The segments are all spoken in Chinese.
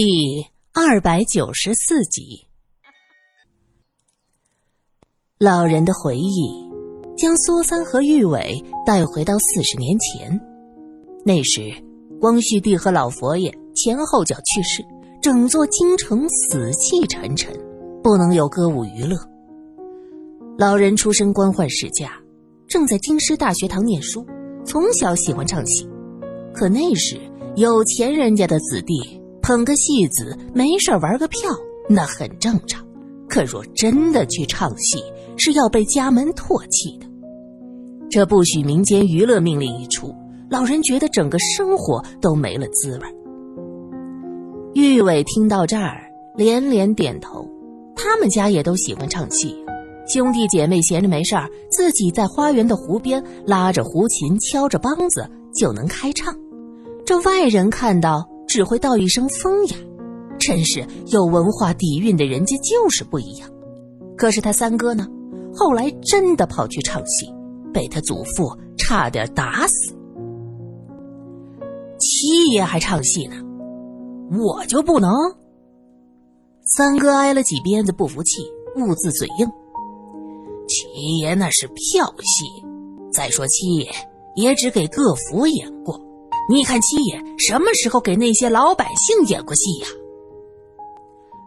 第二百九十四集，老人的回忆将苏三和玉伟带回到四十年前。那时，光绪帝和老佛爷前后脚去世，整座京城死气沉沉，不能有歌舞娱乐。老人出身官宦世家，正在京师大学堂念书，从小喜欢唱戏。可那时，有钱人家的子弟。捧个戏子，没事玩个票，那很正常。可若真的去唱戏，是要被家门唾弃的。这不许民间娱乐命令一出，老人觉得整个生活都没了滋味。玉伟听到这儿，连连点头。他们家也都喜欢唱戏，兄弟姐妹闲着没事儿，自己在花园的湖边拉着胡琴，敲着梆子就能开唱。这外人看到。只会道一声风雅，真是有文化底蕴的人家就是不一样。可是他三哥呢，后来真的跑去唱戏，被他祖父差点打死。七爷还唱戏呢，我就不能。三哥挨了几鞭子，不服气，兀自嘴硬。七爷那是票戏，再说七爷也只给各府演过。你看七爷什么时候给那些老百姓演过戏呀？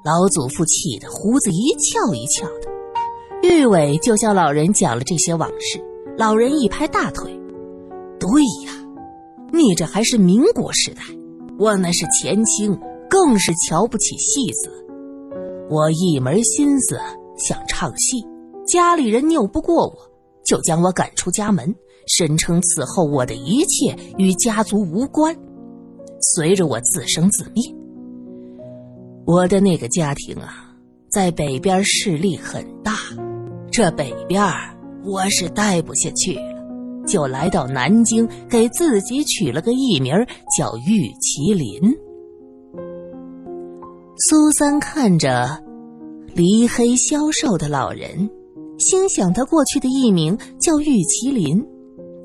老祖父气得胡子一翘一翘的。玉伟就向老人讲了这些往事。老人一拍大腿：“对呀，你这还是民国时代，我那是前清，更是瞧不起戏子。我一门心思想唱戏，家里人拗不过我，就将我赶出家门。”声称此后我的一切与家族无关，随着我自生自灭。我的那个家庭啊，在北边势力很大，这北边我是待不下去了，就来到南京，给自己取了个艺名叫玉麒麟。苏三看着黎黑消瘦的老人，心想他过去的艺名叫玉麒麟。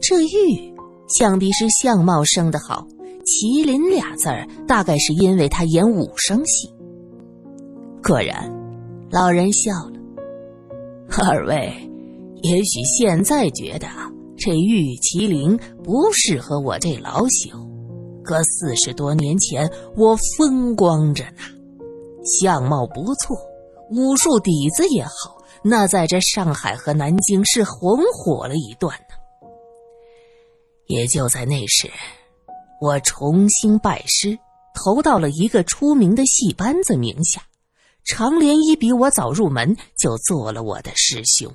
这玉想必是相貌生得好，麒麟俩字儿大概是因为他演武生戏。果然，老人笑了。二位，也许现在觉得这玉麒麟不适合我这老朽，可四十多年前我风光着呢，相貌不错，武术底子也好，那在这上海和南京是红火了一段。也就在那时，我重新拜师，投到了一个出名的戏班子名下。常连一比我早入门，就做了我的师兄。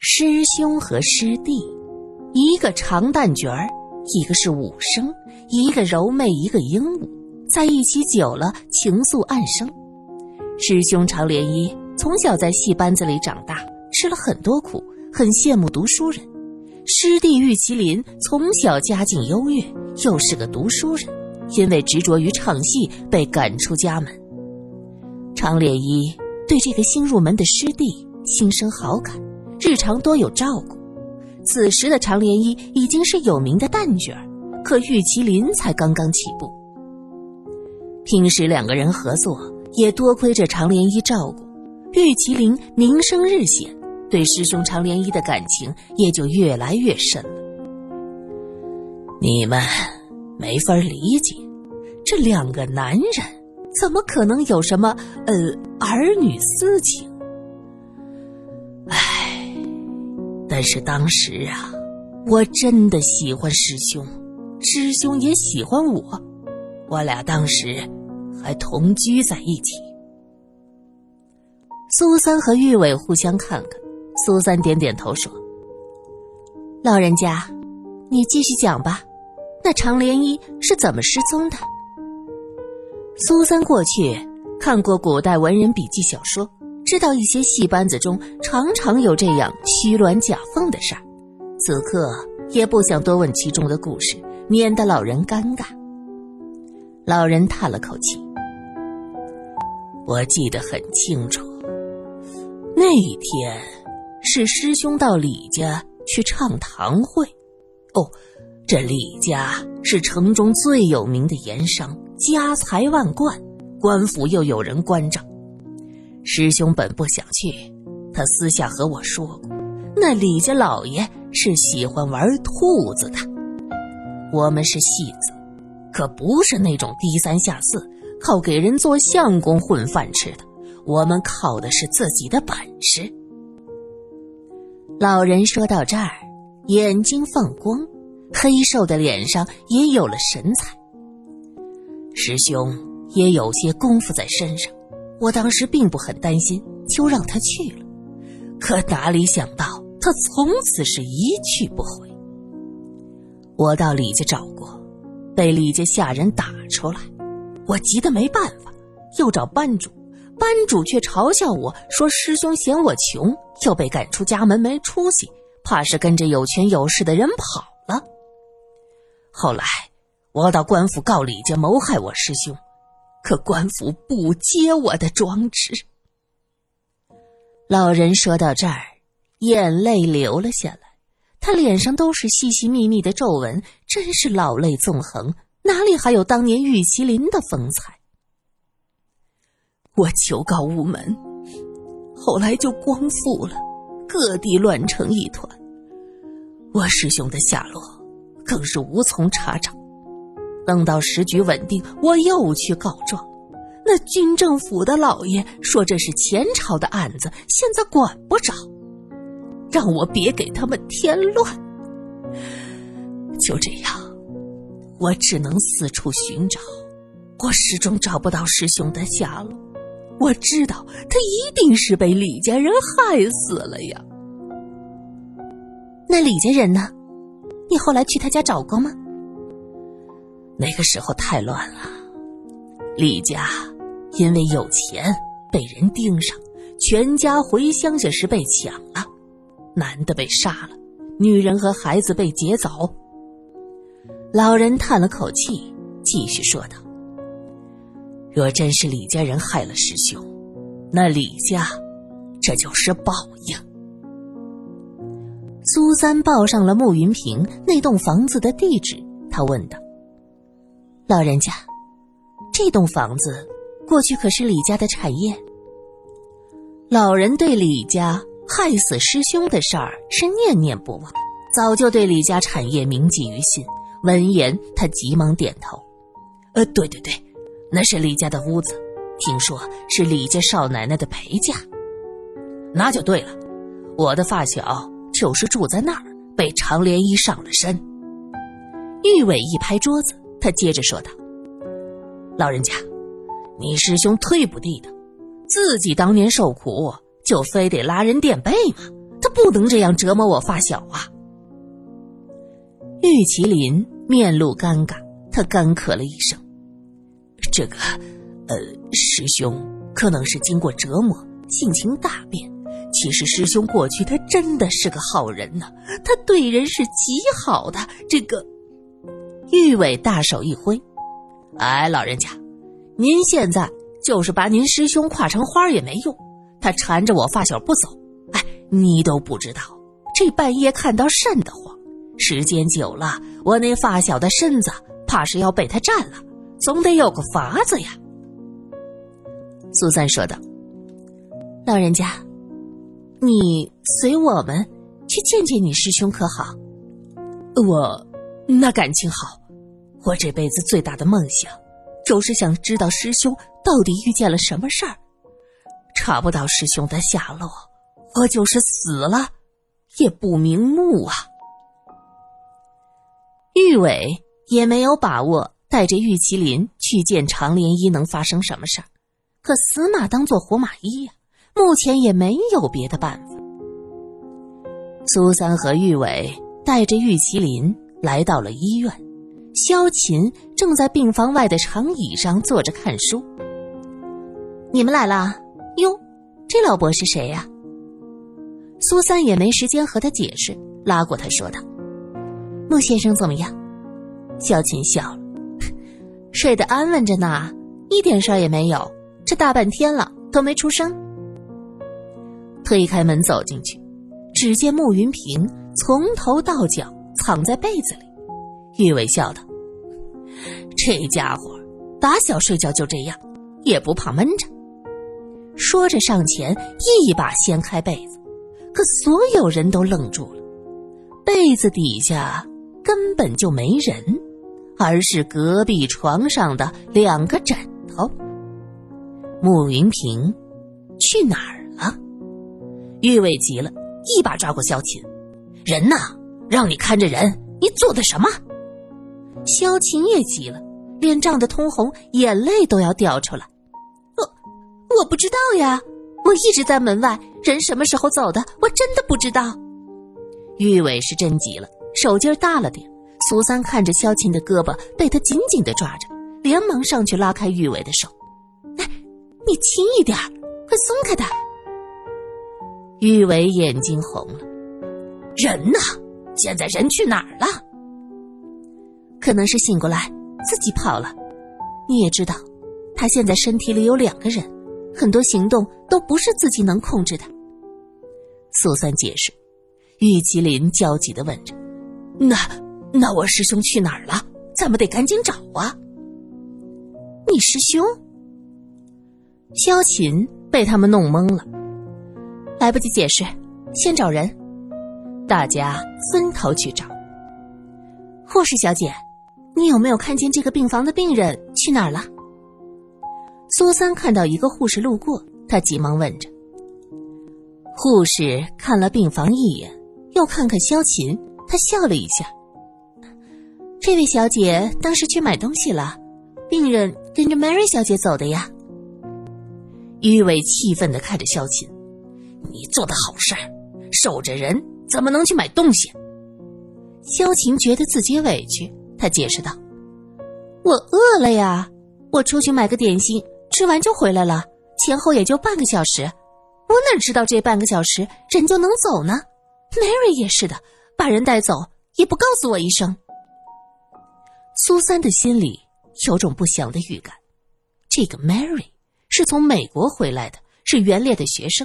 师兄和师弟，一个长旦角儿，一个是武生，一个柔媚，一个英武，在一起久了，情愫暗生。师兄常连一从小在戏班子里长大，吃了很多苦，很羡慕读书人。师弟玉麒麟从小家境优越，又是个读书人，因为执着于唱戏被赶出家门。常连一对这个新入门的师弟心生好感，日常多有照顾。此时的常连一已经是有名的旦角，可玉麒麟才刚刚起步。平时两个人合作，也多亏着常连一照顾，玉麒麟名声日显。对师兄常连一的感情也就越来越深了。你们没法理解，这两个男人怎么可能有什么呃儿女私情？唉，但是当时啊，我真的喜欢师兄，师兄也喜欢我，我俩当时还同居在一起。苏三和玉伟互相看看。苏三点点头说：“老人家，你继续讲吧。那常连一是怎么失踪的？”苏三过去看过古代文人笔记小说，知道一些戏班子中常常有这样虚鸾假凤的事儿。此刻也不想多问其中的故事，免得老人尴尬。老人叹了口气：“我记得很清楚，那一天。”是师兄到李家去唱堂会，哦，这李家是城中最有名的盐商，家财万贯，官府又有人关照。师兄本不想去，他私下和我说过，那李家老爷是喜欢玩兔子的。我们是戏子，可不是那种低三下四、靠给人做相公混饭吃的。我们靠的是自己的本事。老人说到这儿，眼睛放光，黑瘦的脸上也有了神采。师兄也有些功夫在身上，我当时并不很担心，就让他去了。可哪里想到，他从此是一去不回。我到李家找过，被李家下人打出来，我急得没办法，又找班主，班主却嘲笑我说师兄嫌我穷，又被赶出家门没出息，怕是跟着有权有势的人跑了。后来我到官府告李家谋害我师兄，可官府不接我的状纸。老人说到这儿，眼泪流了下来。他脸上都是细细密密的皱纹，真是老泪纵横，哪里还有当年玉麒麟的风采？我求告无门，后来就光复了，各地乱成一团。我师兄的下落更是无从查找。等到时局稳定，我又去告状，那军政府的老爷说这是前朝的案子，现在管不着。让我别给他们添乱。就这样，我只能四处寻找，我始终找不到师兄的下落。我知道他一定是被李家人害死了呀。那李家人呢？你后来去他家找过吗？那个时候太乱了，李家因为有钱被人盯上，全家回乡下时被抢了。男的被杀了，女人和孩子被劫走。老人叹了口气，继续说道：“若真是李家人害了师兄，那李家这就是报应。”苏三报上了慕云平那栋房子的地址，他问道：“老人家，这栋房子过去可是李家的产业？”老人对李家。害死师兄的事儿是念念不忘，早就对李家产业铭记于心。闻言，他急忙点头：“呃，对对对，那是李家的屋子，听说是李家少奶奶的陪嫁。那就对了，我的发小就是住在那儿，被长连衣上了身。”玉伟一拍桌子，他接着说道：“老人家，你师兄忒不地道，自己当年受苦。”就非得拉人垫背吗？他不能这样折磨我发小啊！玉麒麟面露尴尬，他干咳了一声：“这个，呃，师兄可能是经过折磨，性情大变。其实师兄过去他真的是个好人呢，他对人是极好的。这个，玉伟大手一挥：‘哎，老人家，您现在就是把您师兄夸成花也没用。’”他缠着我发小不走，哎，你都不知道，这半夜看到瘆得慌。时间久了，我那发小的身子怕是要被他占了，总得有个法子呀。苏三说道：“老人家，你随我们去见见你师兄可好？我那感情好，我这辈子最大的梦想，就是想知道师兄到底遇见了什么事儿。”查不到师兄的下落，我就是死了，也不瞑目啊！玉伟也没有把握带着玉麒麟去见长莲衣能发生什么事儿，可死马当做活马医呀，目前也没有别的办法。苏三和玉伟带着玉麒麟来到了医院，萧琴正在病房外的长椅上坐着看书。你们来了。哟，这老伯是谁呀？苏三也没时间和他解释，拉过他说道：“穆先生怎么样？”萧琴笑了：“睡得安稳着呢，一点事儿也没有。这大半天了都没出声。”推开门走进去，只见穆云平从头到脚藏在被子里。玉伟笑道：“这家伙打小睡觉就这样，也不怕闷着。说着上前一把掀开被子，可所有人都愣住了。被子底下根本就没人，而是隔壁床上的两个枕头。慕云平去哪儿了？玉伟急了，一把抓过萧琴：“人呢？让你看着人，你做的什么？”萧琴也急了，脸涨得通红，眼泪都要掉出来。我我不知道呀，我一直在门外，人什么时候走的，我真的不知道。玉伟是真急了，手劲儿大了点。苏三看着萧琴的胳膊被他紧紧的抓着，连忙上去拉开玉伟的手。哎你轻一点快松开他！玉伟眼睛红了，人呢？现在人去哪儿了？可能是醒过来自己跑了。你也知道，他现在身体里有两个人，很多行动都不是自己能控制的。苏三解释，玉麒麟焦急的问着：“那那我师兄去哪儿了？咱们得赶紧找啊！”你师兄？萧琴被他们弄懵了，来不及解释，先找人。大家分头去找。护士小姐，你有没有看见这个病房的病人去哪儿了？苏三看到一个护士路过，他急忙问着。护士看了病房一眼，又看看萧琴，他笑了一下。这位小姐当时去买东西了，病人跟着 Mary 小姐走的呀。于伟气愤的看着萧琴：“你做的好事，守着人怎么能去买东西？”萧琴觉得自己委屈，他解释道：“我饿了呀，我出去买个点心，吃完就回来了，前后也就半个小时，我哪知道这半个小时人就能走呢？Mary 也是的，把人带走也不告诉我一声。”苏三的心里有种不祥的预感，这个 Mary。是从美国回来的，是袁烈的学生，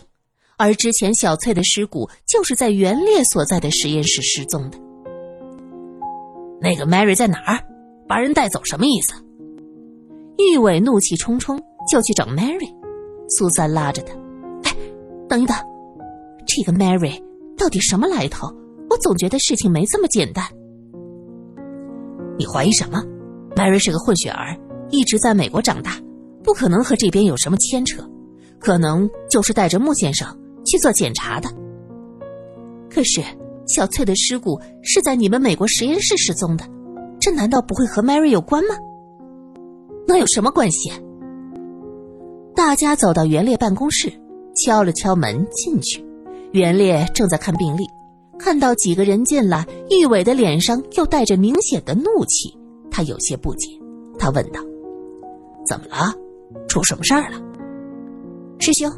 而之前小翠的尸骨就是在袁烈所在的实验室失踪的。那个 Mary 在哪儿？把人带走什么意思？玉伟怒气冲冲就去找 Mary，苏三拉着他：“哎，等一等，这个 Mary 到底什么来头？我总觉得事情没这么简单。你怀疑什么？Mary 是个混血儿，一直在美国长大。”不可能和这边有什么牵扯，可能就是带着穆先生去做检查的。可是小翠的尸骨是在你们美国实验室失踪的，这难道不会和 Mary 有关吗？能有什么关系？大家走到袁烈办公室，敲了敲门进去，袁烈正在看病历，看到几个人进来，玉伟的脸上又带着明显的怒气，他有些不解，他问道：“怎么了？”出什么事儿了，师兄？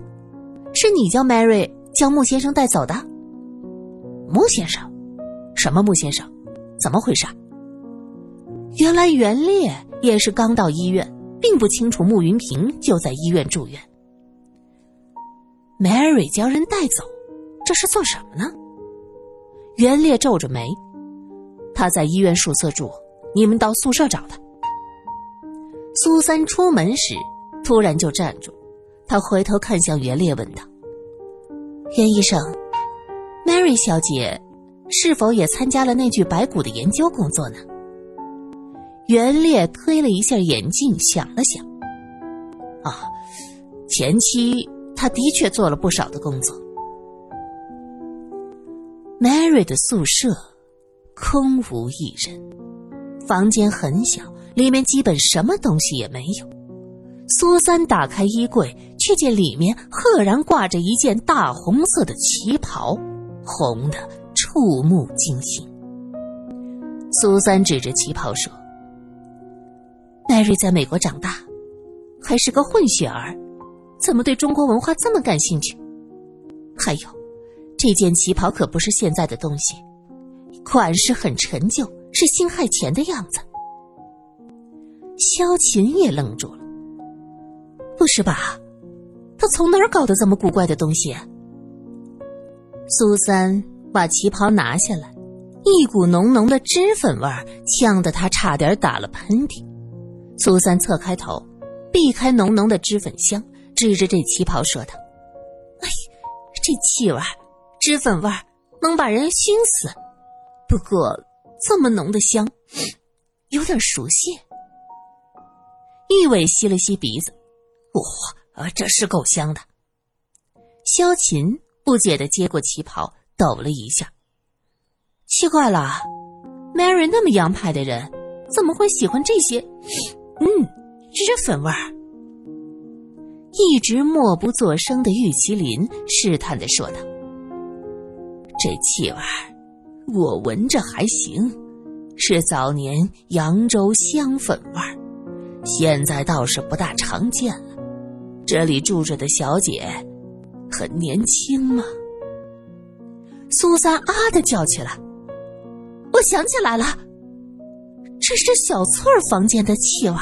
是你叫 Mary 将穆先生带走的？穆先生？什么穆先生？怎么回事？原来袁烈也是刚到医院，并不清楚穆云平就在医院住院。Mary 将人带走，这是做什么呢？袁烈皱着眉，他在医院宿舍住，你们到宿舍找他。苏三出门时。突然就站住，他回头看向袁烈，问道：“袁医生，Mary 小姐是否也参加了那具白骨的研究工作呢？”袁烈推了一下眼镜，想了想：“啊，前期他的确做了不少的工作。”Mary 的宿舍空无一人，房间很小，里面基本什么东西也没有。苏三打开衣柜，却见里面赫然挂着一件大红色的旗袍，红的触目惊心。苏三指着旗袍说：“Mary 在美国长大，还是个混血儿，怎么对中国文化这么感兴趣？还有，这件旗袍可不是现在的东西，款式很陈旧，是辛亥前的样子。”萧琴也愣住了。不是吧？他从哪儿搞的这么古怪的东西？苏三把旗袍拿下来，一股浓浓的脂粉味儿呛得他差点打了喷嚏。苏三侧开头，避开浓浓的脂粉香，指着这旗袍说道：“哎，这气味，脂粉味儿能把人熏死。不过这么浓的香，有点熟悉。”玉伟吸了吸鼻子，哇，这是够香的。萧琴不解的接过旗袍，抖了一下。奇怪了，Mary 那么洋派的人，怎么会喜欢这些？嗯，脂粉味儿。一直默不作声的玉麒麟试探的说道：“这气味我闻着还行，是早年扬州香粉味儿，现在倒是不大常见了。这里住着的小姐很年轻吗？”苏三啊的叫起来：“我想起来了，这是小翠儿房间的气味。”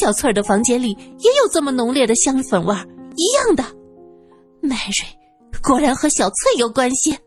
小翠儿的房间里也有这么浓烈的香粉味儿，一样的。Mary 果然和小翠有关系。